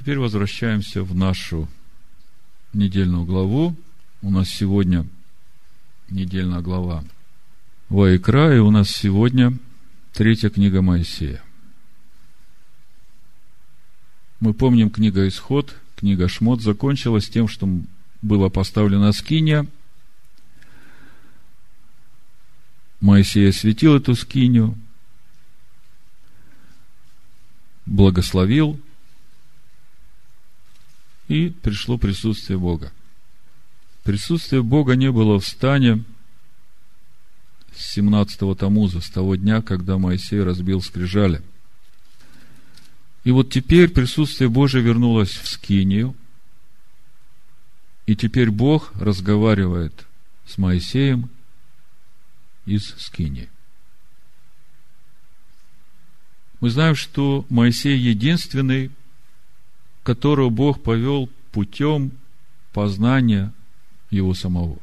Теперь возвращаемся в нашу недельную главу. У нас сегодня недельная глава Ваикра, и у нас сегодня третья книга Моисея. Мы помним, книга Исход, книга Шмот закончилась тем, что была поставлена скиния. Моисей осветил эту скинию, благословил, и пришло присутствие Бога. Присутствие Бога не было в стане с 17-го Тамуза, с того дня, когда Моисей разбил скрижали. И вот теперь присутствие Божие вернулось в Скинию, и теперь Бог разговаривает с Моисеем из Скинии. Мы знаем, что Моисей единственный, которого Бог повел путем познания его самого.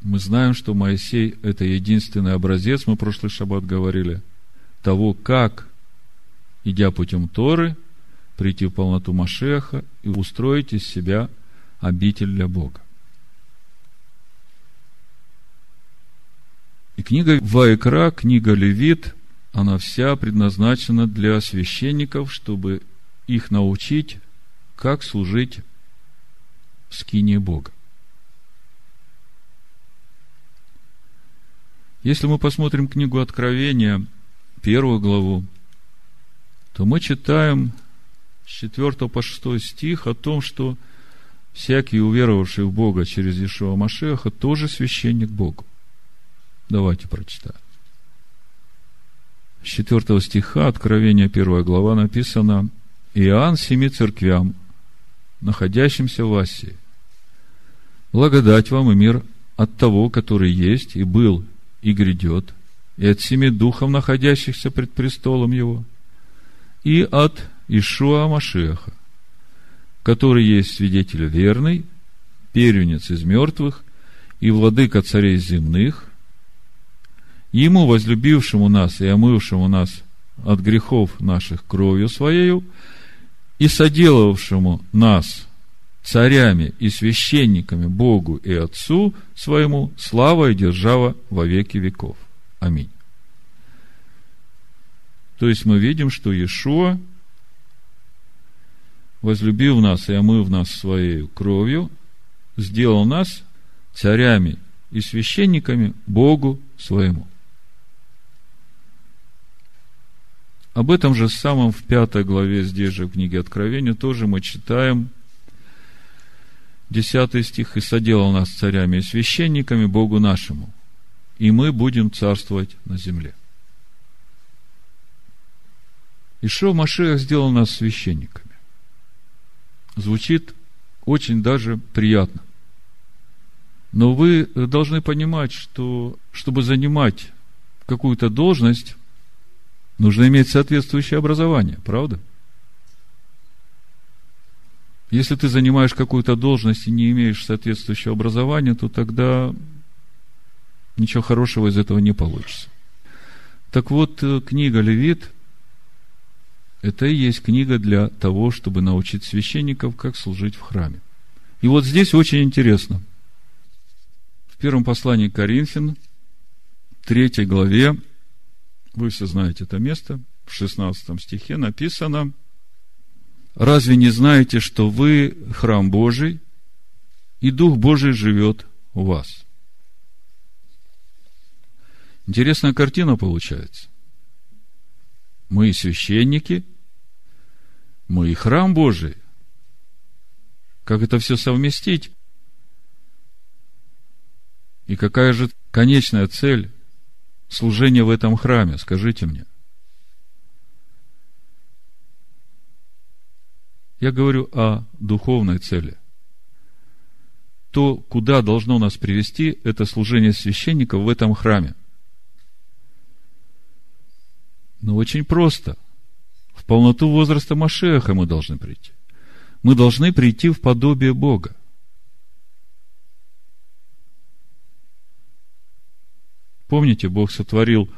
Мы знаем, что Моисей – это единственный образец, мы прошлый шаббат говорили, того, как, идя путем Торы, прийти в полноту Машеха и устроить из себя обитель для Бога. И книга Ваекра, книга Левит, она вся предназначена для священников, чтобы их научить, как служить в скине Бога. Если мы посмотрим книгу Откровения, первую главу, то мы читаем с 4 по 6 стих о том, что всякий, уверовавший в Бога через Ишуа Машеха, тоже священник Богу. Давайте прочитаем. С 4 стиха Откровения 1 глава написано Иоанн семи церквям, находящимся в Асии. Благодать вам и мир от того, который есть и был и грядет, и от семи духов, находящихся пред престолом его, и от Ишуа Машеха, который есть свидетель верный, первенец из мертвых и владыка царей земных, Ему, возлюбившему нас и омывшему нас от грехов наших кровью Своею, и соделавшему нас царями и священниками Богу и Отцу своему, слава и держава во веки веков. Аминь. То есть мы видим, что Иешуа, возлюбив нас и омыв нас своей кровью, сделал нас царями и священниками Богу своему. Об этом же самом в пятой главе здесь же в книге Откровения тоже мы читаем десятый стих. «И соделал нас царями и священниками Богу нашему, и мы будем царствовать на земле». Ишо Машех сделал нас священниками. Звучит очень даже приятно. Но вы должны понимать, что чтобы занимать какую-то должность, Нужно иметь соответствующее образование, правда? Если ты занимаешь какую-то должность и не имеешь соответствующего образования, то тогда ничего хорошего из этого не получится. Так вот, э, книга Левит – это и есть книга для того, чтобы научить священников, как служить в храме. И вот здесь очень интересно. В первом послании Коринфян, третьей главе, вы все знаете это место. В 16 стихе написано, «Разве не знаете, что вы храм Божий, и Дух Божий живет у вас?» Интересная картина получается. Мы священники, мы и храм Божий. Как это все совместить? И какая же конечная цель служение в этом храме, скажите мне. Я говорю о духовной цели. То, куда должно нас привести, это служение священников в этом храме. Но очень просто. В полноту возраста Машеха мы должны прийти. Мы должны прийти в подобие Бога. Помните, Бог сотворил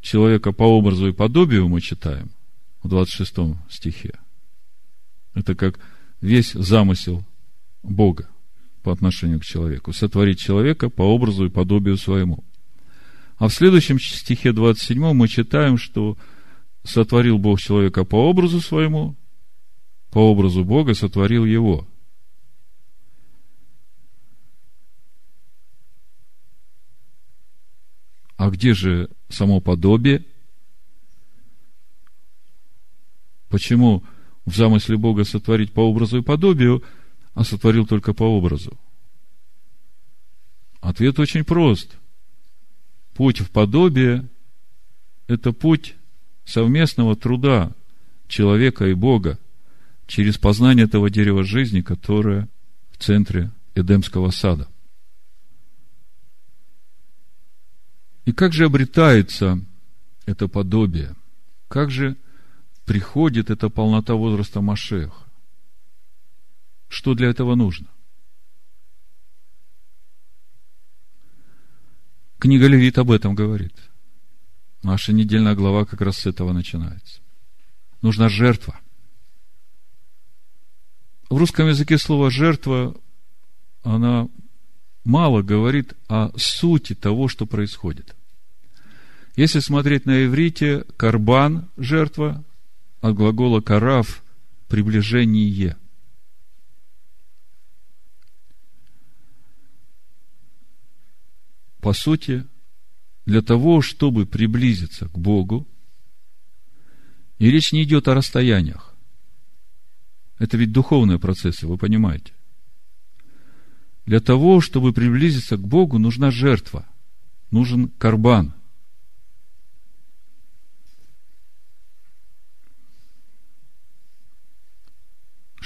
человека по образу и подобию, мы читаем. в 26 стихе. Это как весь замысел Бога по отношению к человеку. Сотворить человека по образу и подобию своему. А в следующем стихе 27 мы читаем, что сотворил Бог человека по образу своему, по образу Бога сотворил его. А где же само подобие? Почему в замысле Бога сотворить по образу и подобию, а сотворил только по образу? Ответ очень прост. Путь в подобие – это путь совместного труда человека и Бога через познание этого дерева жизни, которое в центре Эдемского сада. И как же обретается это подобие? Как же приходит эта полнота возраста Машеха? Что для этого нужно? Книга Левит об этом говорит. Наша недельная глава как раз с этого начинается. Нужна жертва. В русском языке слово жертва, она мало говорит о сути того, что происходит. Если смотреть на иврите, карбан – жертва, от глагола карав – приближение. По сути, для того, чтобы приблизиться к Богу, и речь не идет о расстояниях. Это ведь духовные процессы, вы понимаете. Для того, чтобы приблизиться к Богу, нужна жертва, нужен карбан.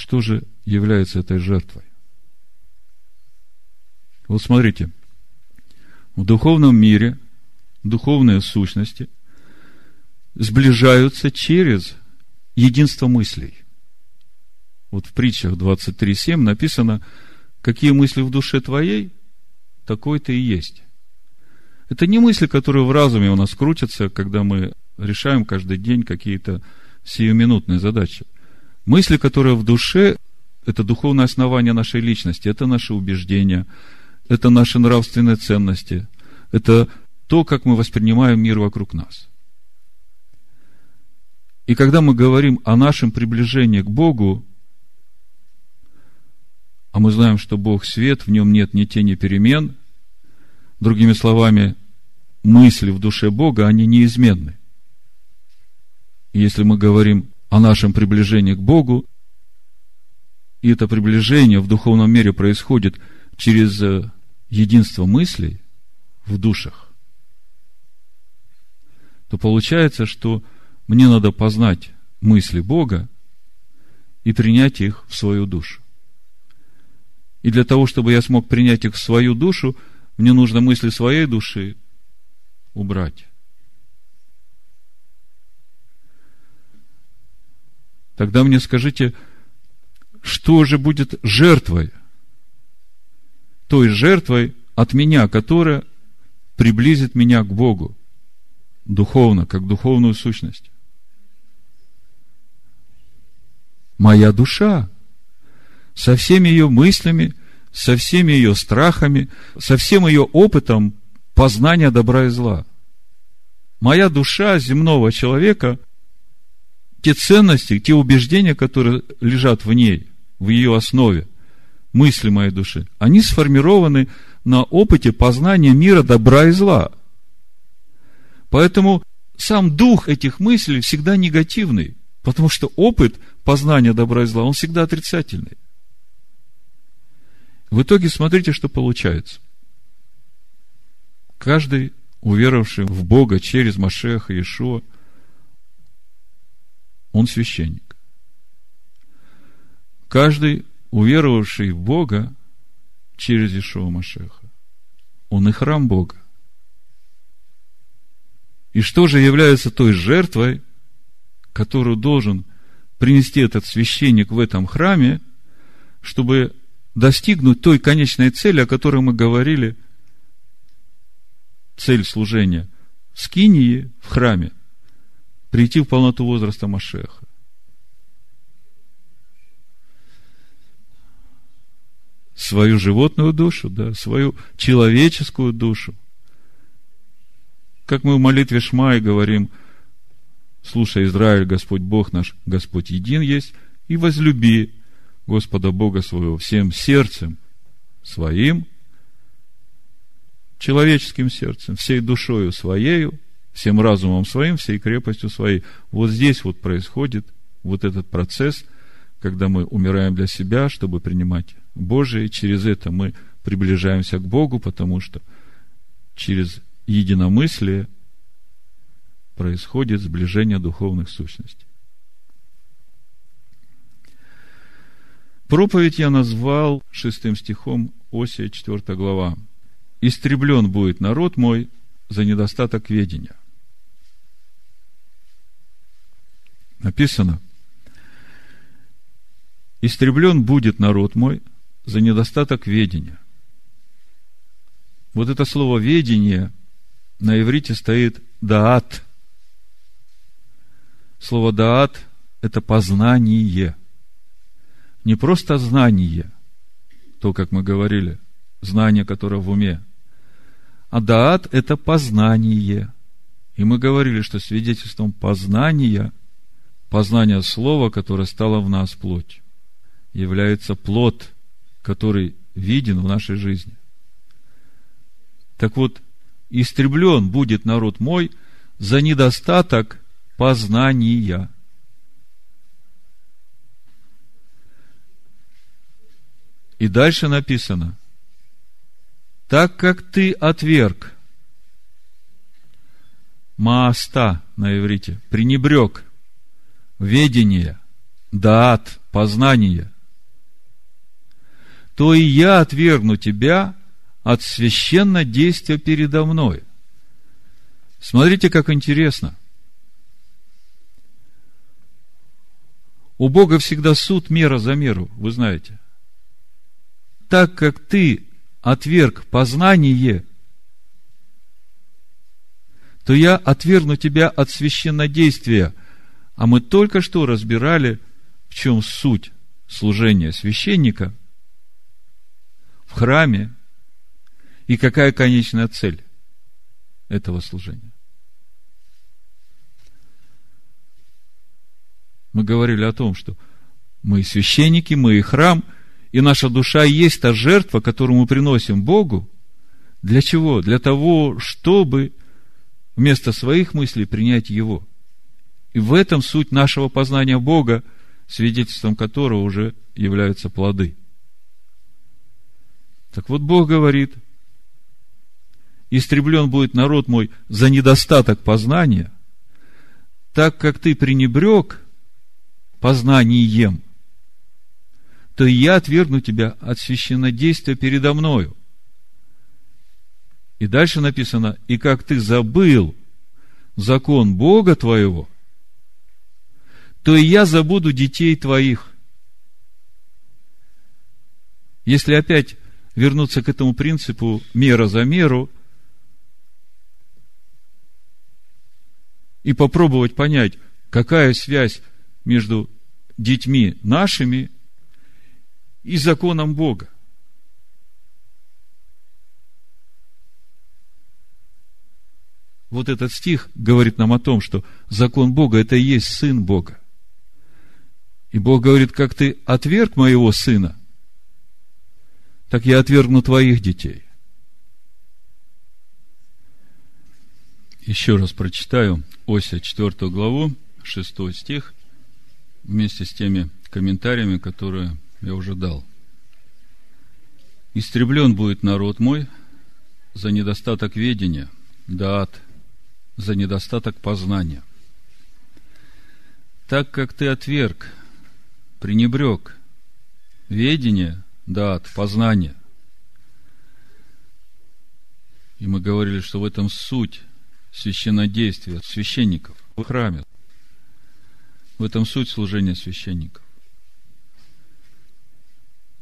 Что же является этой жертвой? Вот смотрите, в духовном мире духовные сущности сближаются через единство мыслей. Вот в притчах 23.7 написано – какие мысли в душе твоей, такой ты и есть. Это не мысли, которые в разуме у нас крутятся, когда мы решаем каждый день какие-то сиюминутные задачи. Мысли, которые в душе, это духовное основание нашей личности, это наши убеждения, это наши нравственные ценности, это то, как мы воспринимаем мир вокруг нас. И когда мы говорим о нашем приближении к Богу, а мы знаем, что Бог свет, в нем нет ни тени перемен. Другими словами, мысли в душе Бога, они неизменны. И если мы говорим о нашем приближении к Богу, и это приближение в духовном мире происходит через э, единство мыслей в душах, то получается, что мне надо познать мысли Бога и принять их в свою душу. И для того, чтобы я смог принять их в свою душу, мне нужно мысли своей души убрать. Тогда мне скажите, что же будет жертвой? Той жертвой от меня, которая приблизит меня к Богу духовно, как духовную сущность. Моя душа со всеми ее мыслями, со всеми ее страхами, со всем ее опытом познания добра и зла. Моя душа земного человека, те ценности, те убеждения, которые лежат в ней, в ее основе, мысли моей души, они сформированы на опыте познания мира добра и зла. Поэтому сам дух этих мыслей всегда негативный, потому что опыт познания добра и зла, он всегда отрицательный. В итоге смотрите, что получается. Каждый, уверовавший в Бога через Машеха Иешуа, он священник. Каждый, уверовавший в Бога через Иешуа Машеха, он и храм Бога. И что же является той жертвой, которую должен принести этот священник в этом храме, чтобы достигнуть той конечной цели, о которой мы говорили, цель служения скинии, в храме, прийти в полноту возраста Машеха. Свою животную душу, да, свою человеческую душу. Как мы в молитве Шма и говорим, слушай, Израиль, Господь Бог наш, Господь един есть, и возлюби Господа Бога своего всем сердцем своим, человеческим сердцем, всей душою своею, всем разумом своим, всей крепостью своей. Вот здесь вот происходит вот этот процесс, когда мы умираем для себя, чтобы принимать Божие, через это мы приближаемся к Богу, потому что через единомыслие происходит сближение духовных сущностей. Проповедь я назвал шестым стихом Осия, 4 глава. «Истреблен будет народ мой за недостаток ведения». Написано, «Истреблен будет народ мой за недостаток ведения». Вот это слово «ведение» на иврите стоит «даат». Слово «даат» – это познание. Не просто знание, то, как мы говорили, знание, которое в уме, а даат – это познание. И мы говорили, что свидетельством познания, познания слова, которое стало в нас плоть, является плод, который виден в нашей жизни. Так вот, истреблен будет народ мой за недостаток познания. И дальше написано, так как ты отверг Мааста на иврите, пренебрег ведение, даат, познание, то и я отвергну тебя от священного действия передо мной. Смотрите, как интересно. У Бога всегда суд мера за меру, вы знаете. Так как ты отверг познание, то я отвергну тебя от священнодействия. А мы только что разбирали, в чем суть служения священника в храме и какая конечная цель этого служения. Мы говорили о том, что мы священники, мы и храм – и наша душа есть та жертва, которую мы приносим Богу. Для чего? Для того, чтобы вместо своих мыслей принять Его. И в этом суть нашего познания Бога, свидетельством которого уже являются плоды. Так вот, Бог говорит, истреблен будет народ мой за недостаток познания, так как ты пренебрег познанием – то и я отвергну тебя от священнодействия передо мною. И дальше написано, и как ты забыл закон Бога твоего, то и я забуду детей твоих. Если опять вернуться к этому принципу мера за меру и попробовать понять, какая связь между детьми нашими и законом Бога. Вот этот стих говорит нам о том, что закон Бога – это и есть Сын Бога. И Бог говорит, как ты отверг моего сына, так я отвергну твоих детей. Еще раз прочитаю Ося 4 главу, 6 стих, вместе с теми комментариями, которые я уже дал. Истреблен будет народ мой за недостаток ведения, даат, за недостаток познания. Так как ты отверг, пренебрег ведение, даат, познание. И мы говорили, что в этом суть священнодействия священников в храме. В этом суть служения священников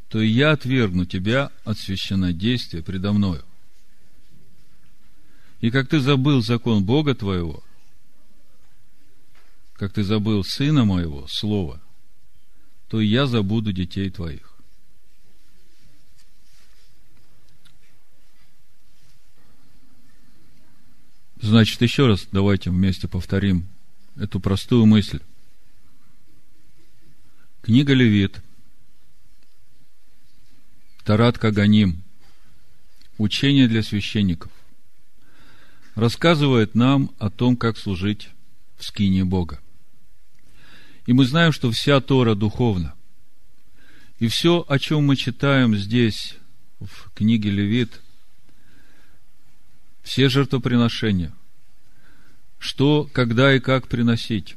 то и я отвергну тебя от священнодействия предо мною. И как ты забыл закон Бога твоего, как ты забыл сына моего, слова, то я забуду детей твоих. Значит, еще раз давайте вместе повторим эту простую мысль. Книга Левит, Тарат Каганим, учение для священников, рассказывает нам о том, как служить в скине Бога. И мы знаем, что вся Тора духовна. И все, о чем мы читаем здесь, в книге Левит, все жертвоприношения, что, когда и как приносить,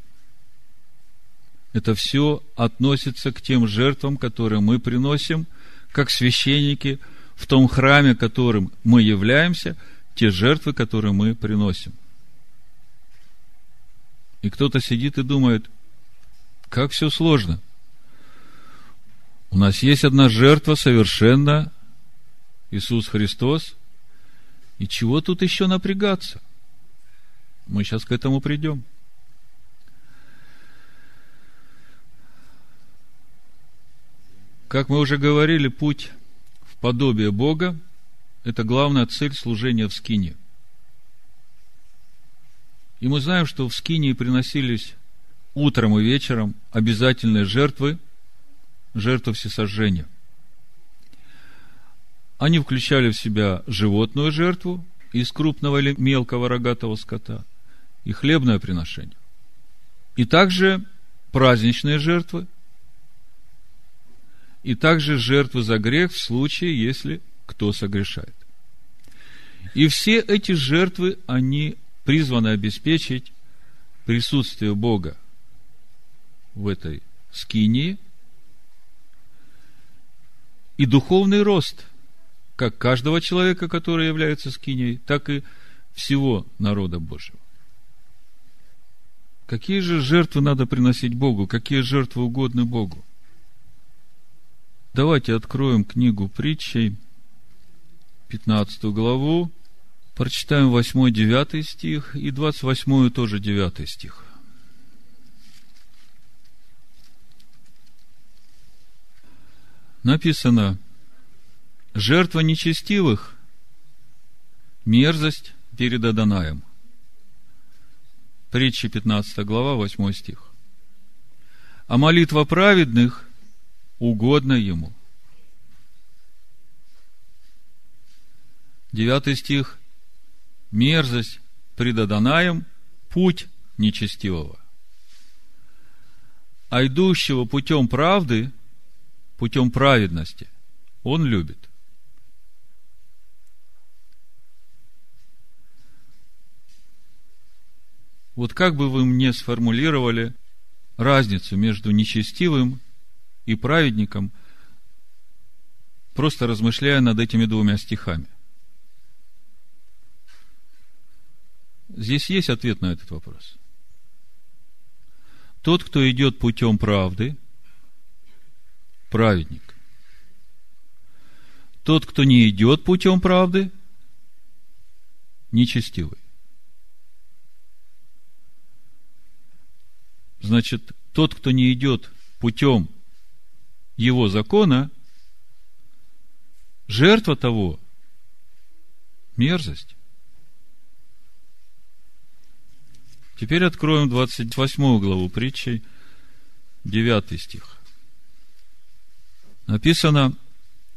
это все относится к тем жертвам, которые мы приносим, как священники, в том храме, которым мы являемся, те жертвы, которые мы приносим. И кто-то сидит и думает, как все сложно. У нас есть одна жертва совершенно Иисус Христос. И чего тут еще напрягаться? Мы сейчас к этому придем. Как мы уже говорили, путь в подобие Бога – это главная цель служения в скине. И мы знаем, что в скине приносились утром и вечером обязательные жертвы, жертвы всесожжения. Они включали в себя животную жертву из крупного или мелкого рогатого скота и хлебное приношение. И также праздничные жертвы – и также жертвы за грех в случае, если кто согрешает. И все эти жертвы, они призваны обеспечить присутствие Бога в этой скинии и духовный рост как каждого человека, который является скиней, так и всего народа Божьего. Какие же жертвы надо приносить Богу? Какие жертвы угодны Богу? Давайте откроем книгу притчей, 15 главу, прочитаем 8-9 стих и 28 тоже 9 стих. Написано, жертва нечестивых – мерзость перед Адонаем. Притча 15 глава, 8 стих. А молитва праведных – угодно ему. Девятый стих. Мерзость пред Адонаем – путь нечестивого. А идущего путем правды, путем праведности, он любит. Вот как бы вы мне сформулировали разницу между нечестивым и праведником, просто размышляя над этими двумя стихами. Здесь есть ответ на этот вопрос. Тот, кто идет путем правды, праведник. Тот, кто не идет путем правды, нечестивый. Значит, тот, кто не идет путем его закона, жертва того – мерзость. Теперь откроем 28 главу притчи, 9 стих. Написано,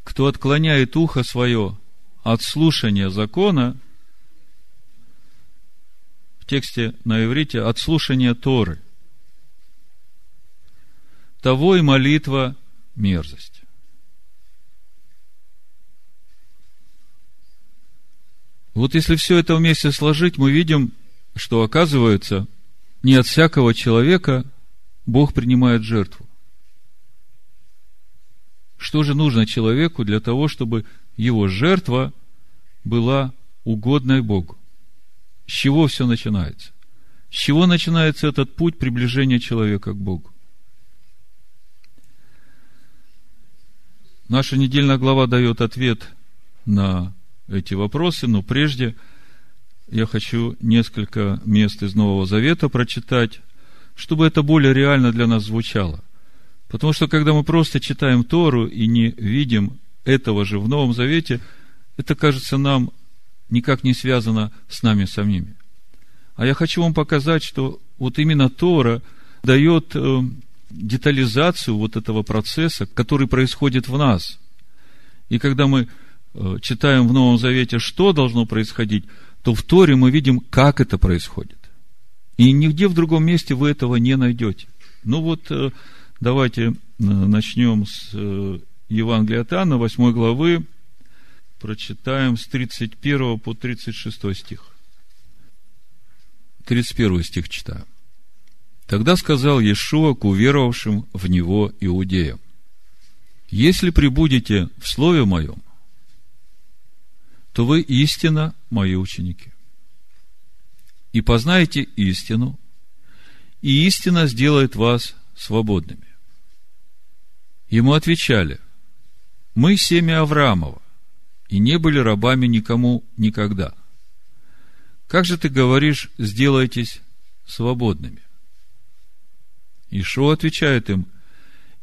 кто отклоняет ухо свое от слушания закона, в тексте на иврите, от слушания Торы, того и молитва мерзость. Вот если все это вместе сложить, мы видим, что оказывается, не от всякого человека Бог принимает жертву. Что же нужно человеку для того, чтобы его жертва была угодной Богу? С чего все начинается? С чего начинается этот путь приближения человека к Богу? Наша недельная глава дает ответ на эти вопросы, но прежде я хочу несколько мест из Нового Завета прочитать. чтобы это более реально для нас звучало. Потому что, когда мы просто читаем Тору и не видим этого же в Новом Завете, это кажется нам никак не связано с нами самими. А я хочу вам показать, что вот именно Тора дает э, детализацию вот этого процесса, который происходит в нас. И когда мы э, читаем в Новом Завете, что должно происходить, то в Торе мы видим, как это происходит. И нигде в другом месте вы этого не найдете. Ну вот, э, давайте начнем с Евангелия от Иоанна, 8 главы, прочитаем с 31 по 36 стих. 31 стих читаю. Тогда сказал Иешуа к уверовавшим в Него иудеям, «Если прибудете в Слове Моем, то вы истинно мои ученики. И познаете истину, и истина сделает вас свободными». Ему отвечали, «Мы семя Авраамова, и не были рабами никому никогда. Как же ты говоришь, сделайтесь свободными? Ишо отвечает им,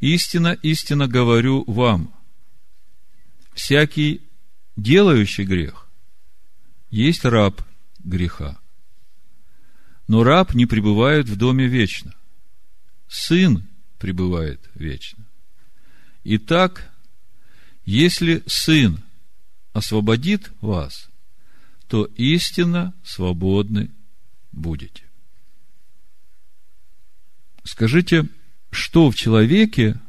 истинно, истинно говорю вам, всякий делающий грех есть раб греха. Но раб не пребывает в доме вечно. Сын пребывает вечно. Итак, если сын освободит вас, то истинно свободны будете. Скажите, что в человеке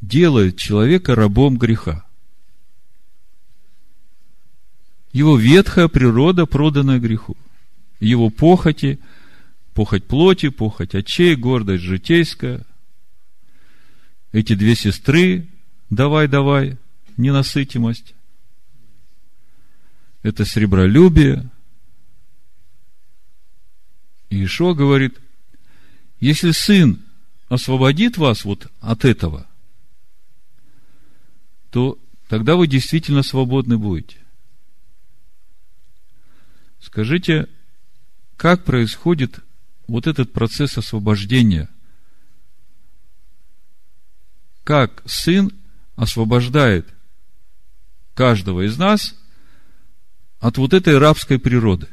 делает человека рабом греха? Его ветхая природа, проданная греху. Его похоти, похоть плоти, похоть очей, гордость житейская. Эти две сестры, давай, давай, ненасытимость это сребролюбие. И Ишо говорит, если сын освободит вас вот от этого, то тогда вы действительно свободны будете. Скажите, как происходит вот этот процесс освобождения? Как сын освобождает каждого из нас от вот этой рабской природы.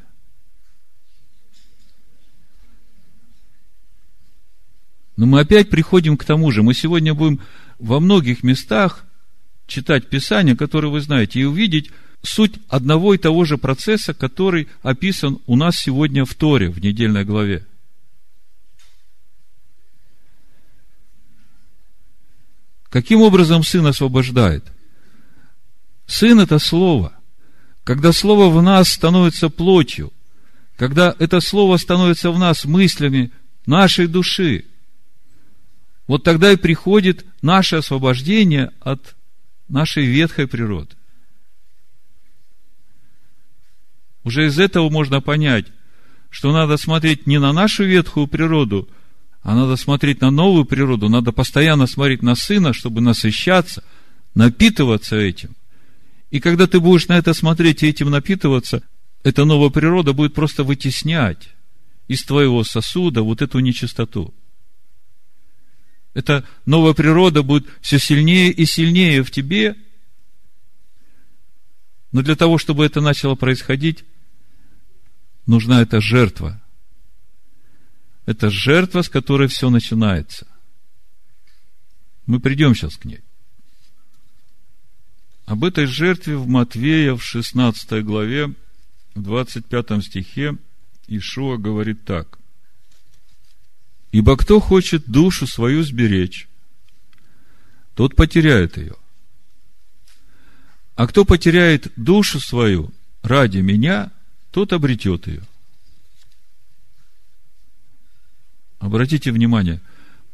Но мы опять приходим к тому же. Мы сегодня будем во многих местах читать Писание, которые вы знаете, и увидеть суть одного и того же процесса, который описан у нас сегодня в Торе, в недельной главе. Каким образом Сын освобождает? Сын – это Слово когда Слово в нас становится плотью, когда это Слово становится в нас мыслями нашей души, вот тогда и приходит наше освобождение от нашей ветхой природы. Уже из этого можно понять, что надо смотреть не на нашу ветхую природу, а надо смотреть на новую природу, надо постоянно смотреть на Сына, чтобы насыщаться, напитываться этим – и когда ты будешь на это смотреть и этим напитываться, эта новая природа будет просто вытеснять из твоего сосуда вот эту нечистоту. Эта новая природа будет все сильнее и сильнее в тебе. Но для того, чтобы это начало происходить, нужна эта жертва. Это жертва, с которой все начинается. Мы придем сейчас к ней. Об этой жертве в Матвея в 16 главе, в 25 стихе Ишуа говорит так. «Ибо кто хочет душу свою сберечь, тот потеряет ее. А кто потеряет душу свою ради меня, тот обретет ее». Обратите внимание,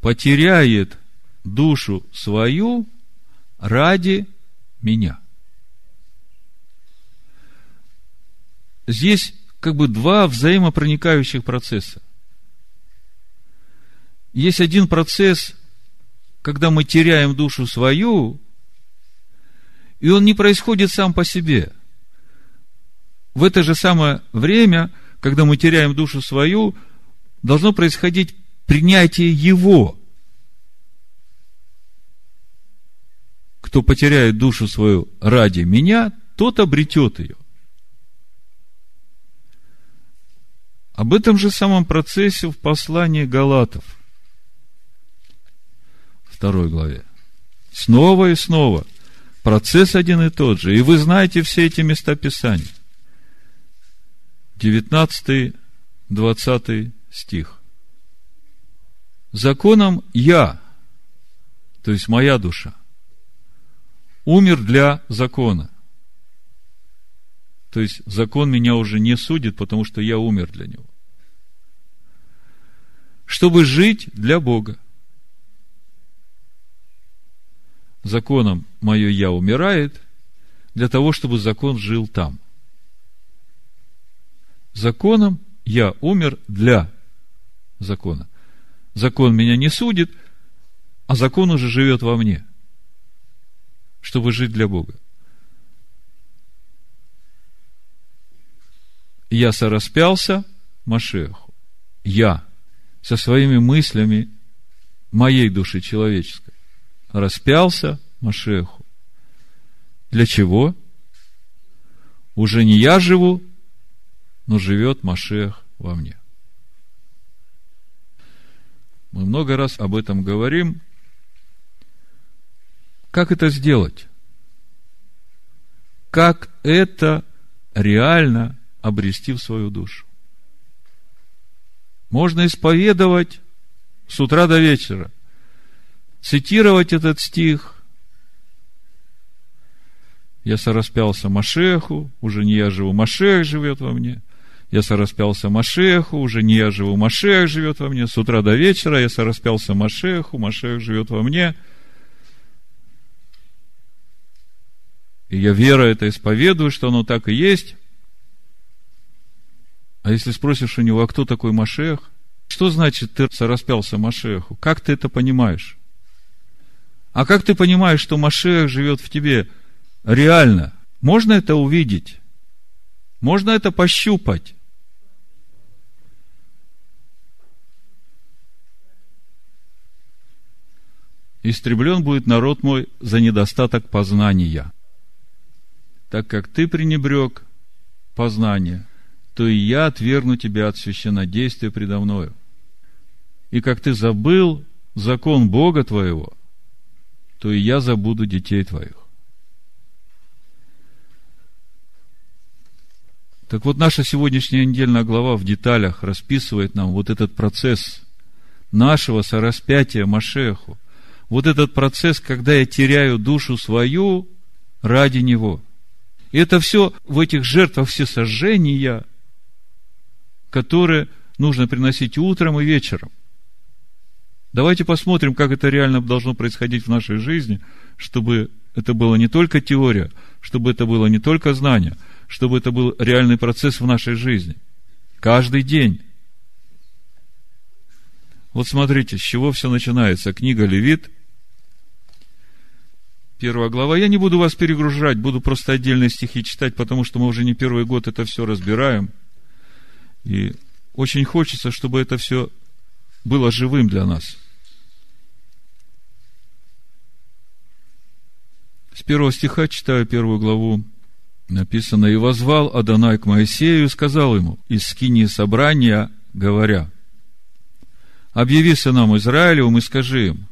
потеряет душу свою ради меня. Здесь как бы два взаимопроникающих процесса. Есть один процесс, когда мы теряем душу свою, и он не происходит сам по себе. В это же самое время, когда мы теряем душу свою, должно происходить принятие Его. Кто потеряет душу свою ради меня, тот обретет ее. Об этом же самом процессе в послании Галатов, второй главе. Снова и снова. Процесс один и тот же. И вы знаете все эти места Писания. 19, 20 стих. Законом я, то есть моя душа, умер для закона. То есть закон меня уже не судит, потому что я умер для него. Чтобы жить для Бога. Законом мое я умирает для того, чтобы закон жил там. Законом я умер для закона. Закон меня не судит, а закон уже живет во мне, чтобы жить для Бога. я сораспялся Машеху. Я со своими мыслями моей души человеческой распялся Машеху. Для чего? Уже не я живу, но живет Машех во мне. Мы много раз об этом говорим. Как это сделать? Как это реально обрести в свою душу. Можно исповедовать с утра до вечера, цитировать этот стих. Я сораспялся Машеху, уже не я живу, Машех живет во мне. Я сораспялся Машеху, уже не я живу, Машех живет во мне. С утра до вечера я сораспялся Машеху, Машех живет во мне. И я вера это исповедую, что оно так и есть. А если спросишь у него, а кто такой Машех? Что значит ты распялся Машеху? Как ты это понимаешь? А как ты понимаешь, что Машех живет в тебе реально? Можно это увидеть? Можно это пощупать? Истреблен будет народ мой за недостаток познания. Так как ты пренебрег познание – то и я отвергну тебя от священнодействия предо мною. И как ты забыл закон Бога твоего, то и я забуду детей твоих. Так вот, наша сегодняшняя недельная глава в деталях расписывает нам вот этот процесс нашего сораспятия Машеху. Вот этот процесс, когда я теряю душу свою ради Него. И это все в этих жертвах все сожжения – которые нужно приносить утром и вечером. Давайте посмотрим, как это реально должно происходить в нашей жизни, чтобы это было не только теория, чтобы это было не только знание, чтобы это был реальный процесс в нашей жизни. Каждый день. Вот смотрите, с чего все начинается. Книга Левит, первая глава. Я не буду вас перегружать, буду просто отдельные стихи читать, потому что мы уже не первый год это все разбираем – и очень хочется, чтобы это все было живым для нас. С первого стиха читаю первую главу. Написано, «И возвал Адонай к Моисею и сказал ему из скинии собрания, говоря, «Объяви сынам Израилевым и скажи им,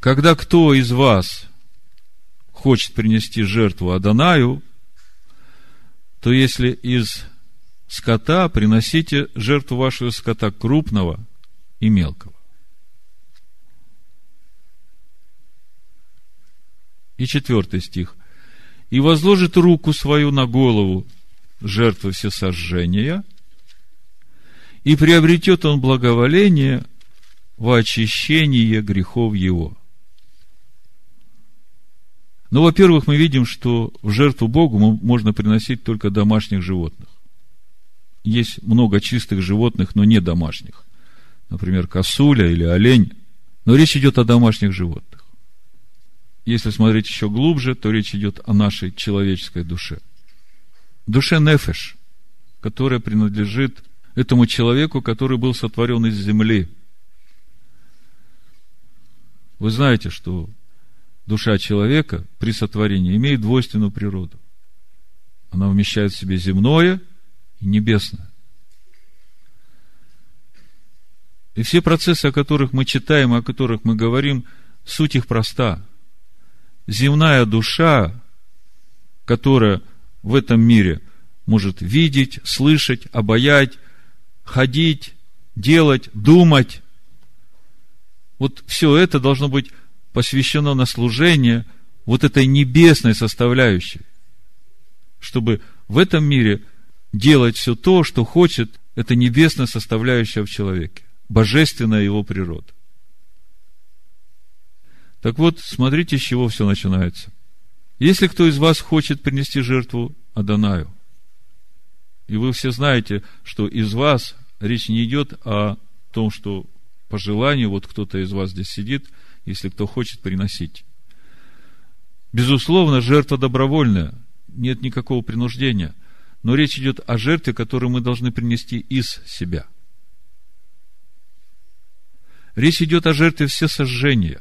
когда кто из вас хочет принести жертву Адонаю, то если из скота приносите жертву вашего скота крупного и мелкого. И четвертый стих. И возложит руку свою на голову жертвы всесожжения, и приобретет он благоволение в очищение грехов его. Ну, во-первых, мы видим, что в жертву Богу можно приносить только домашних животных. Есть много чистых животных, но не домашних. Например, косуля или олень. Но речь идет о домашних животных. Если смотреть еще глубже, то речь идет о нашей человеческой душе. Душе нефеш, которая принадлежит этому человеку, который был сотворен из земли. Вы знаете, что душа человека при сотворении имеет двойственную природу. Она вмещает в себе земное и небесное. И все процессы, о которых мы читаем, о которых мы говорим, суть их проста. Земная душа, которая в этом мире может видеть, слышать, обаять, ходить, делать, думать. Вот все это должно быть посвящено на служение вот этой небесной составляющей, чтобы в этом мире делать все то, что хочет эта небесная составляющая в человеке, божественная его природа. Так вот, смотрите, с чего все начинается. Если кто из вас хочет принести жертву Адонаю, и вы все знаете, что из вас речь не идет о том, что по желанию, вот кто-то из вас здесь сидит, если кто хочет приносить. Безусловно, жертва добровольная, нет никакого принуждения. Но речь идет о жертве, которую мы должны принести из себя. Речь идет о жертве всесожжения.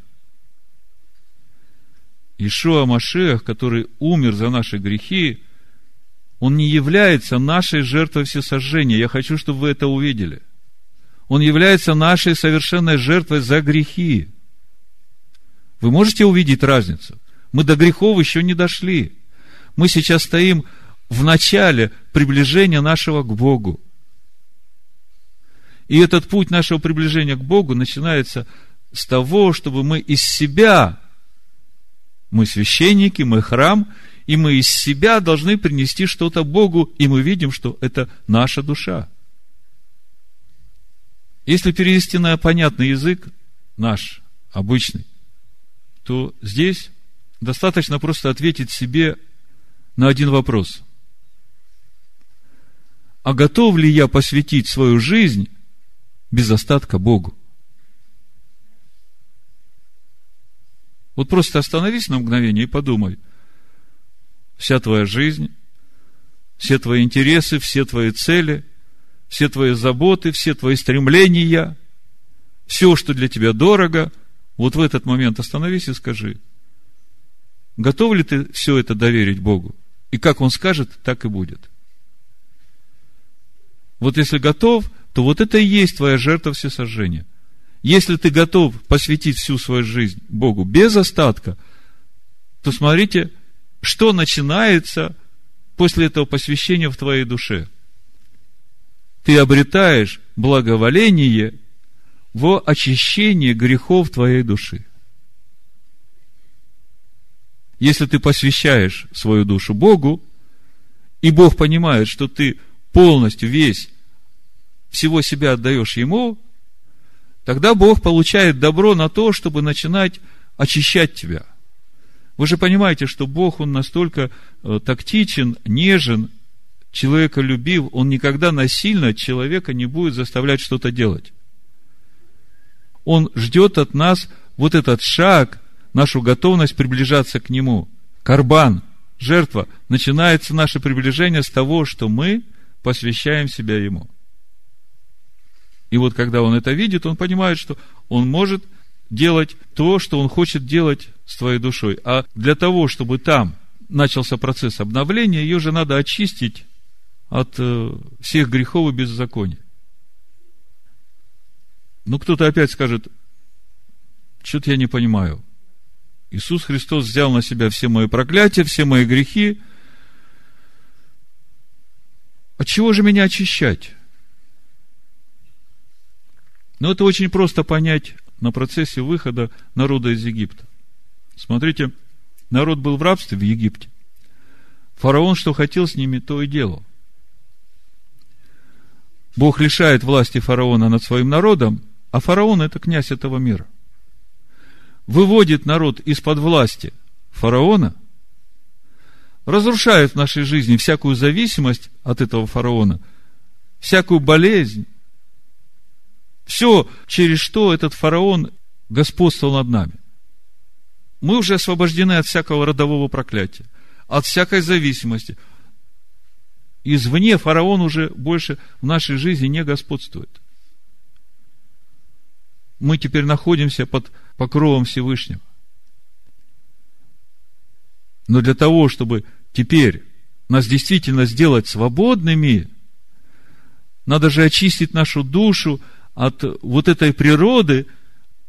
Ишуа Машех, который умер за наши грехи, он не является нашей жертвой всесожжения. Я хочу, чтобы вы это увидели. Он является нашей совершенной жертвой за грехи. Вы можете увидеть разницу? Мы до грехов еще не дошли. Мы сейчас стоим в начале приближения нашего к Богу. И этот путь нашего приближения к Богу начинается с того, чтобы мы из себя, мы священники, мы храм, и мы из себя должны принести что-то Богу, и мы видим, что это наша душа. Если перевести на понятный язык, наш, обычный, то здесь достаточно просто ответить себе на один вопрос. А готов ли я посвятить свою жизнь без остатка Богу? Вот просто остановись на мгновение и подумай – вся твоя жизнь, все твои интересы, все твои цели, все твои заботы, все твои стремления, все, что для тебя дорого, вот в этот момент остановись и скажи, готов ли ты все это доверить Богу? И как Он скажет, так и будет. Вот если готов, то вот это и есть твоя жертва всесожжения. Если ты готов посвятить всю свою жизнь Богу без остатка, то смотрите, что начинается после этого посвящения в твоей душе? Ты обретаешь благоволение во очищение грехов твоей души. Если ты посвящаешь свою душу Богу, и Бог понимает, что ты полностью весь всего себя отдаешь Ему, тогда Бог получает добро на то, чтобы начинать очищать тебя – вы же понимаете, что Бог, Он настолько э, тактичен, нежен, человека любив, Он никогда насильно человека не будет заставлять что-то делать. Он ждет от нас вот этот шаг, нашу готовность приближаться к Нему. Карбан, жертва, начинается наше приближение с того, что мы посвящаем себя Ему. И вот когда он это видит, он понимает, что он может делать то, что он хочет делать с твоей душой. А для того, чтобы там начался процесс обновления, ее же надо очистить от э, всех грехов и беззаконий. Ну, кто-то опять скажет, что-то я не понимаю. Иисус Христос взял на себя все мои проклятия, все мои грехи. От чего же меня очищать? Ну, это очень просто понять на процессе выхода народа из Египта. Смотрите, народ был в рабстве в Египте. Фараон, что хотел с ними, то и делал. Бог лишает власти фараона над своим народом, а фараон – это князь этого мира. Выводит народ из-под власти фараона, разрушает в нашей жизни всякую зависимость от этого фараона, всякую болезнь, все, через что этот фараон господствовал над нами. Мы уже освобождены от всякого родового проклятия, от всякой зависимости. извне фараон уже больше в нашей жизни не господствует. Мы теперь находимся под покровом Всевышнего. Но для того, чтобы теперь нас действительно сделать свободными, надо же очистить нашу душу от вот этой природы,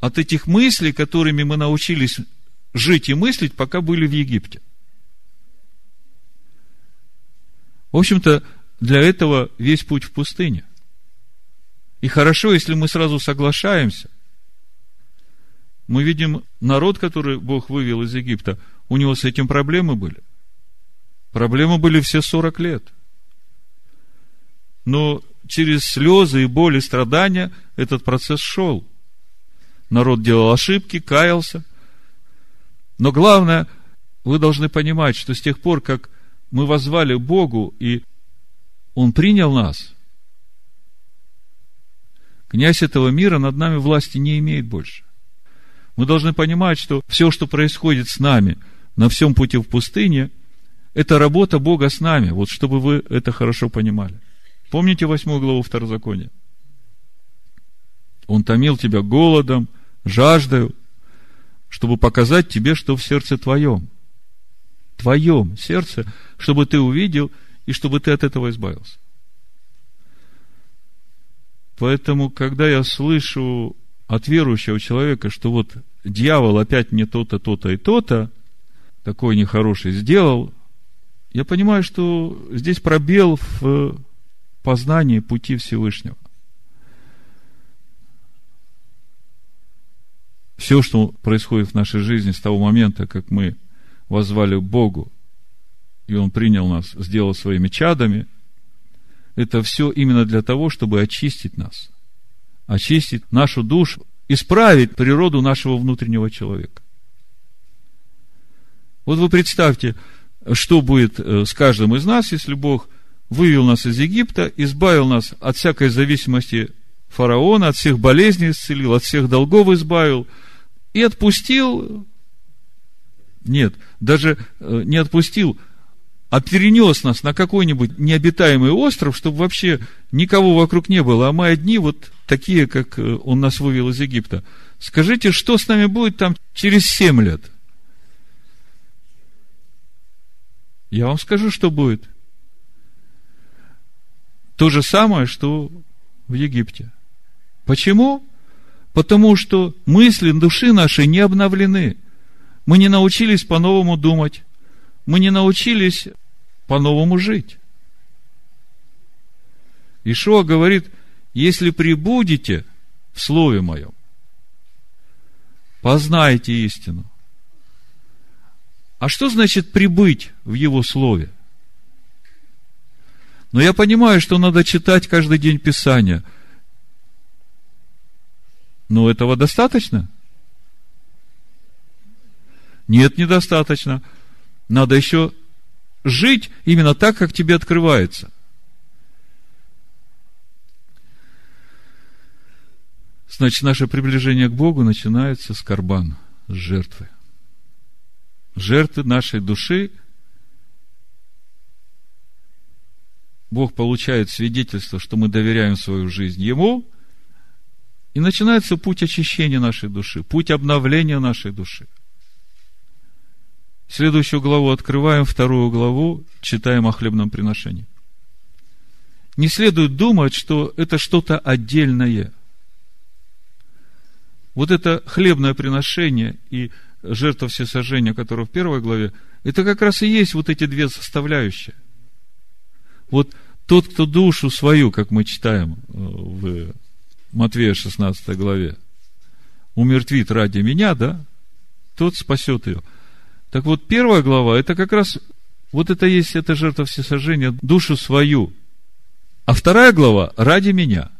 от этих мыслей, которыми мы научились жить и мыслить, пока были в Египте. В общем-то, для этого весь путь в пустыне. И хорошо, если мы сразу соглашаемся. Мы видим народ, который Бог вывел из Египта, у него с этим проблемы были. Проблемы были все 40 лет. Но через слезы и боли, и страдания этот процесс шел. Народ делал ошибки, каялся. Но главное, вы должны понимать, что с тех пор, как мы возвали Богу, и Он принял нас, князь этого мира над нами власти не имеет больше. Мы должны понимать, что все, что происходит с нами на всем пути в пустыне, это работа Бога с нами. Вот чтобы вы это хорошо понимали. Помните восьмую главу Второзакония? Он томил тебя голодом, жаждою, чтобы показать тебе, что в сердце твоем. Твоем сердце, чтобы ты увидел и чтобы ты от этого избавился. Поэтому, когда я слышу от верующего человека, что вот дьявол опять мне то-то, то-то и то-то, такой нехороший сделал, я понимаю, что здесь пробел в познании пути Всевышнего. Все, что происходит в нашей жизни с того момента, как мы возвали Богу, и Он принял нас, сделал своими чадами, это все именно для того, чтобы очистить нас, очистить нашу душу, исправить природу нашего внутреннего человека. Вот вы представьте, что будет э, с каждым из нас, если Бог вывел нас из Египта, избавил нас от всякой зависимости фараона, от всех болезней исцелил, от всех долгов избавил и отпустил. Нет, даже э, не отпустил, а перенес нас на какой-нибудь необитаемый остров, чтобы вообще никого вокруг не было, а мы одни вот такие, как э, он нас вывел из Египта. Скажите, что с нами будет там через семь лет? Я вам скажу, что будет. То же самое, что в Египте. Почему? Потому что мысли души нашей не обновлены. Мы не научились по-новому думать. Мы не научились по-новому жить. Ишуа говорит, если прибудете в Слове Моем, познайте истину. А что значит прибыть в Его Слове? Но я понимаю, что надо читать каждый день Писания. Но этого достаточно? Нет, недостаточно. Надо еще жить именно так, как тебе открывается. Значит, наше приближение к Богу начинается с карбана, с жертвы. Жертвы нашей души. Бог получает свидетельство, что мы доверяем свою жизнь Ему, и начинается путь очищения нашей души, путь обновления нашей души – Следующую главу открываем, вторую главу, читаем о хлебном приношении. Не следует думать, что это что-то отдельное. Вот это хлебное приношение и жертва всесожжения, которое в первой главе, это как раз и есть вот эти две составляющие. Вот тот, кто душу свою, как мы читаем э, в Матвея 16 главе, умертвит ради меня, да, тот спасет ее. Так вот, первая глава, это как раз, вот это есть эта жертва всесожжения, душу свою. А вторая глава, ради меня.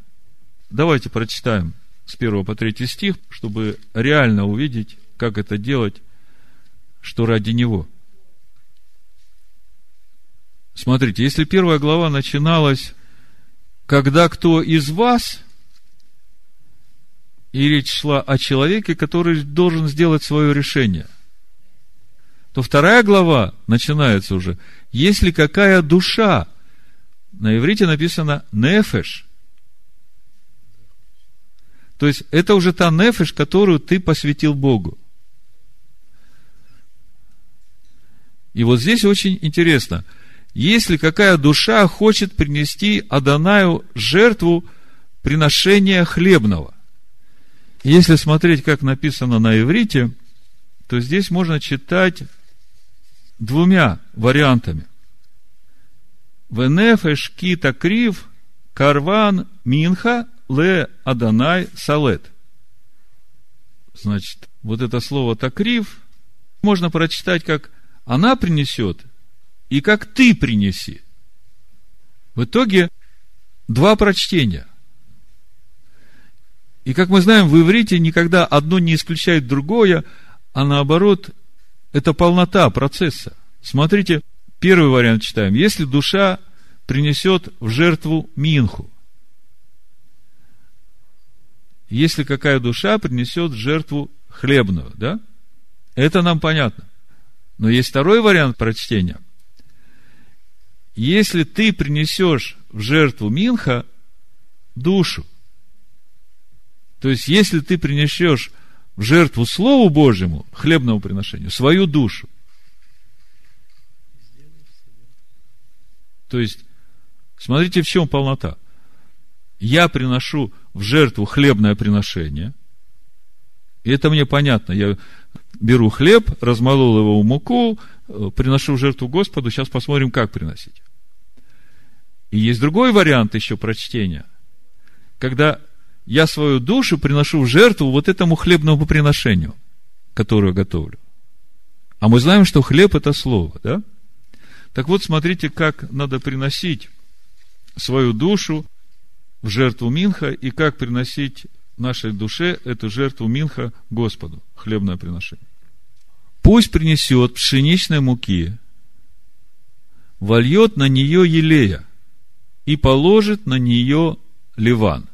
Давайте прочитаем с первого по третий стих, чтобы реально увидеть, как это делать, что ради него. Смотрите, если первая глава начиналась, когда кто из вас, и речь шла о человеке, который должен сделать свое решение – то вторая глава начинается уже, если какая душа На иврите написано нефеш. То есть, это уже та нефеш, которую ты посвятил Богу. И вот здесь очень интересно. Если какая душа хочет принести Адонаю жертву приношения хлебного, если смотреть, как написано на иврите, то здесь можно читать двумя вариантами. Венефеш кита крив карван минха ле аданай салет. Значит, вот это слово такрив можно прочитать как она принесет и как ты принеси. В итоге два прочтения. И как мы знаем, в иврите никогда одно не исключает другое, а наоборот, это полнота процесса. Смотрите, первый вариант читаем. Если душа принесет в жертву минху, если какая душа принесет в жертву хлебную, да? Это нам понятно. Но есть второй вариант прочтения. Если ты принесешь в жертву Минха душу, то есть, если ты принесешь в жертву Слову Божьему, хлебному приношению, свою душу, то есть, смотрите, в чем полнота. Я приношу в жертву хлебное приношение, и это мне понятно. Я беру хлеб, размолол его в муку, э, приношу в жертву Господу, сейчас посмотрим, как приносить. И есть другой вариант еще прочтения, когда я свою душу приношу в жертву вот этому хлебному приношению, которое готовлю. А мы знаем, что хлеб – это слово, да? Так вот, смотрите, как надо приносить свою душу в жертву Минха и как приносить нашей душе эту жертву Минха Господу, хлебное приношение. Пусть принесет пшеничной муки, вольет на нее елея и положит на нее ливан.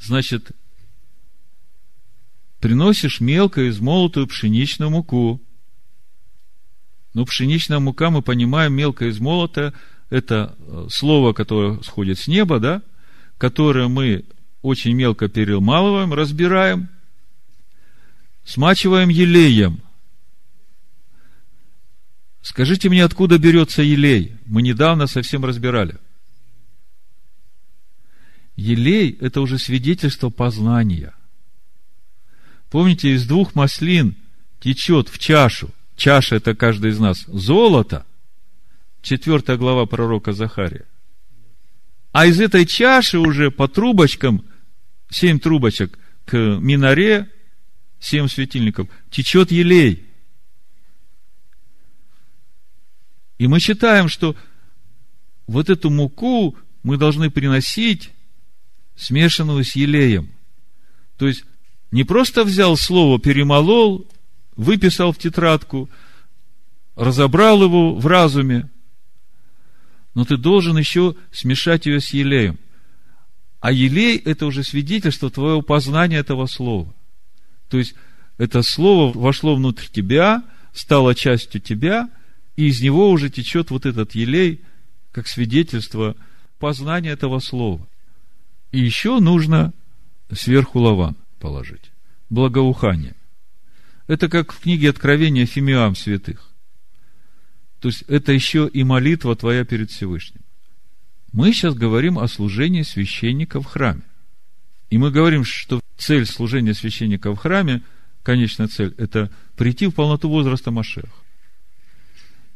Значит, приносишь мелко измолотую пшеничную муку. Ну, пшеничная мука, мы понимаем, мелко измолотая, это э, слово, которое сходит с неба, да, которое мы очень мелко перемалываем, разбираем, смачиваем елеем. Скажите мне, откуда берется елей? Мы недавно совсем разбирали. Елей – это уже свидетельство познания. Помните, из двух маслин течет в чашу, чаша – это каждый из нас, золото, четвертая глава пророка Захария – а из этой чаши уже по трубочкам, семь трубочек к минаре, семь светильников, течет елей. И мы считаем, что вот эту муку мы должны приносить смешанную с елеем. То есть, не просто взял слово, перемолол, выписал в тетрадку, разобрал его в разуме, но ты должен еще смешать ее с елеем. А елей – это уже свидетельство твоего познания этого слова. То есть, это слово вошло внутрь тебя, стало частью тебя, и из него уже течет вот этот елей, как свидетельство познания этого слова. И еще нужно сверху лаван положить. Благоухание. Это как в книге Откровения Фимиам святых. То есть это еще и молитва твоя перед Всевышним. Мы сейчас говорим о служении священника в храме. И мы говорим, что цель служения священника в храме, конечная цель, это прийти в полноту возраста Машех.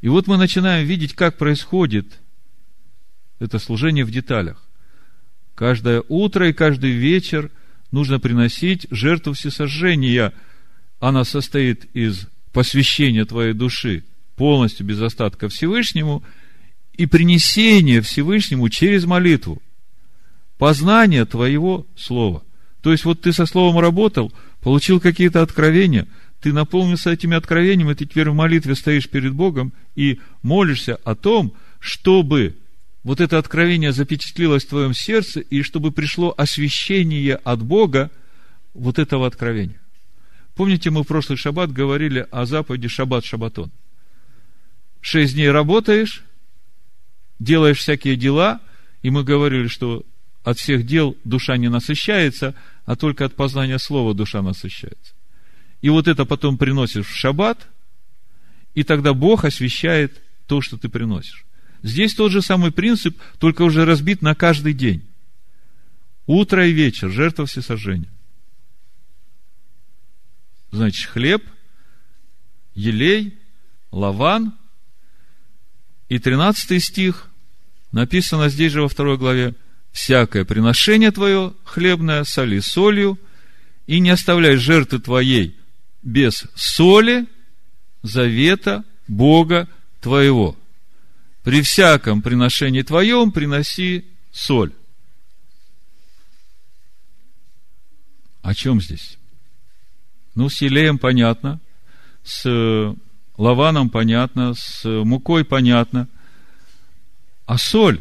И вот мы начинаем видеть, как происходит это служение в деталях. Каждое утро и каждый вечер нужно приносить жертву всесожжения. Она состоит из посвящения твоей души полностью без остатка Всевышнему и принесение Всевышнему через молитву. Познание твоего слова. То есть, вот ты со словом работал, получил какие-то откровения, ты наполнился этими откровениями, ты теперь в молитве стоишь перед Богом и молишься о том, чтобы вот это откровение запечатлилось в твоем сердце, и чтобы пришло освящение от Бога вот этого откровения. Помните, мы в прошлый шаббат говорили о заповеди шаббат-шаббатон. Шесть дней работаешь, делаешь всякие дела, и мы говорили, что от всех дел душа не насыщается, а только от познания слова душа насыщается. И вот это потом приносишь в шаббат, и тогда Бог освещает то, что ты приносишь. Здесь тот же самый принцип, только уже разбит на каждый день. Утро и вечер, жертва всесожжения. Значит, хлеб, елей, лаван. И 13 стих написано здесь же во второй главе. «Всякое приношение твое хлебное соли солью, и не оставляй жертвы твоей без соли завета Бога твоего. При всяком приношении твоем приноси соль». О чем здесь? Ну, с елеем понятно, с э, лаваном понятно, с мукой понятно. А соль?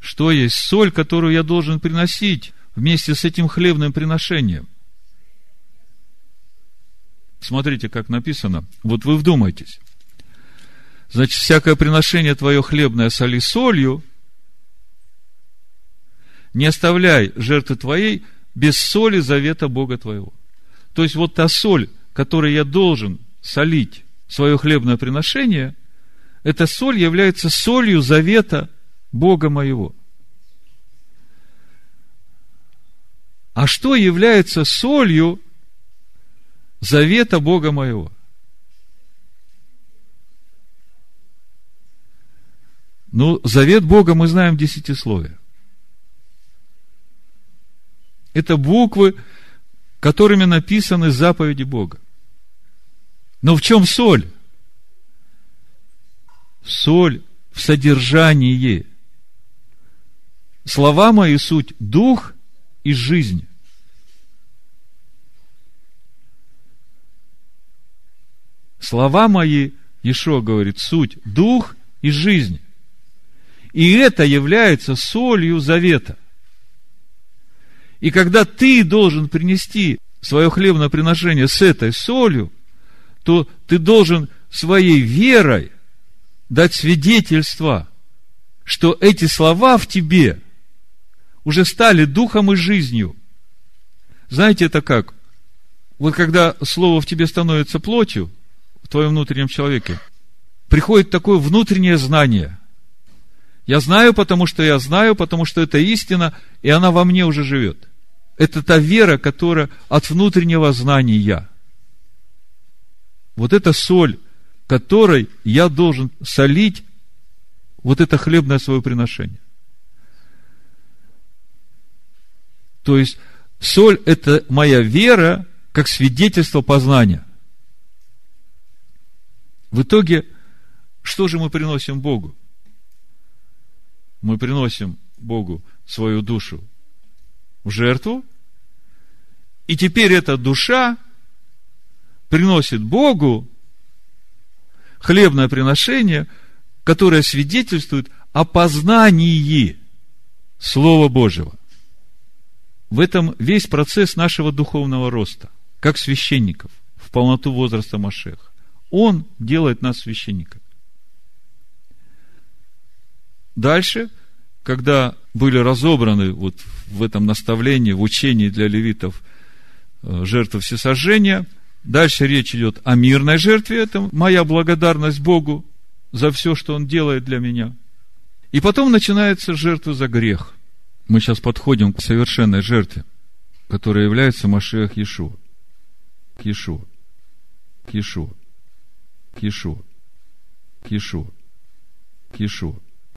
Что есть соль, которую я должен приносить вместе с этим хлебным приношением? Смотрите, как написано. Вот вы вдумайтесь. Значит, всякое приношение твое хлебное соли солью – не оставляй жертвы твоей без соли завета Бога твоего. То есть, вот та соль, которой я должен солить свое хлебное приношение, эта соль является солью завета Бога моего. А что является солью завета Бога моего? Ну, завет Бога мы знаем в десятисловие. Это буквы, которыми написаны заповеди Бога. Но в чем соль? Соль в содержании. Слова мои суть дух и жизнь. Слова мои, Ишо говорит, суть дух и жизнь. И это является солью завета. И когда ты должен принести свое хлебное приношение с этой солью, то ты должен своей верой дать свидетельство, что эти слова в тебе уже стали духом и жизнью. Знаете, это как? Вот когда слово в тебе становится плотью, твоем внутреннем человеке, приходит такое внутреннее знание. Я знаю, потому что я знаю, потому что это истина, и она во мне уже живет. Это та вера, которая от внутреннего знания. Вот это соль, которой я должен солить вот это хлебное свое приношение. То есть, соль – это моя вера, как свидетельство познания. В итоге, что же мы приносим Богу? Мы приносим Богу свою душу в жертву, и теперь эта душа приносит Богу хлебное приношение, которое свидетельствует о познании Слова Божьего. В этом весь процесс нашего духовного роста, как священников, в полноту возраста Машеха. Он делает нас священниками. Дальше – когда были разобраны вот в этом наставлении, в учении для левитов э, жертвы всесожжения, дальше речь идет о мирной жертве, это моя благодарность Богу за все, что Он делает для меня. И потом начинается жертва за грех. Мы сейчас подходим к совершенной жертве, которая является Машех Иешуа. К Иешуа. К Иешуа. К Иешуа. К Иешуа. К Иешуа.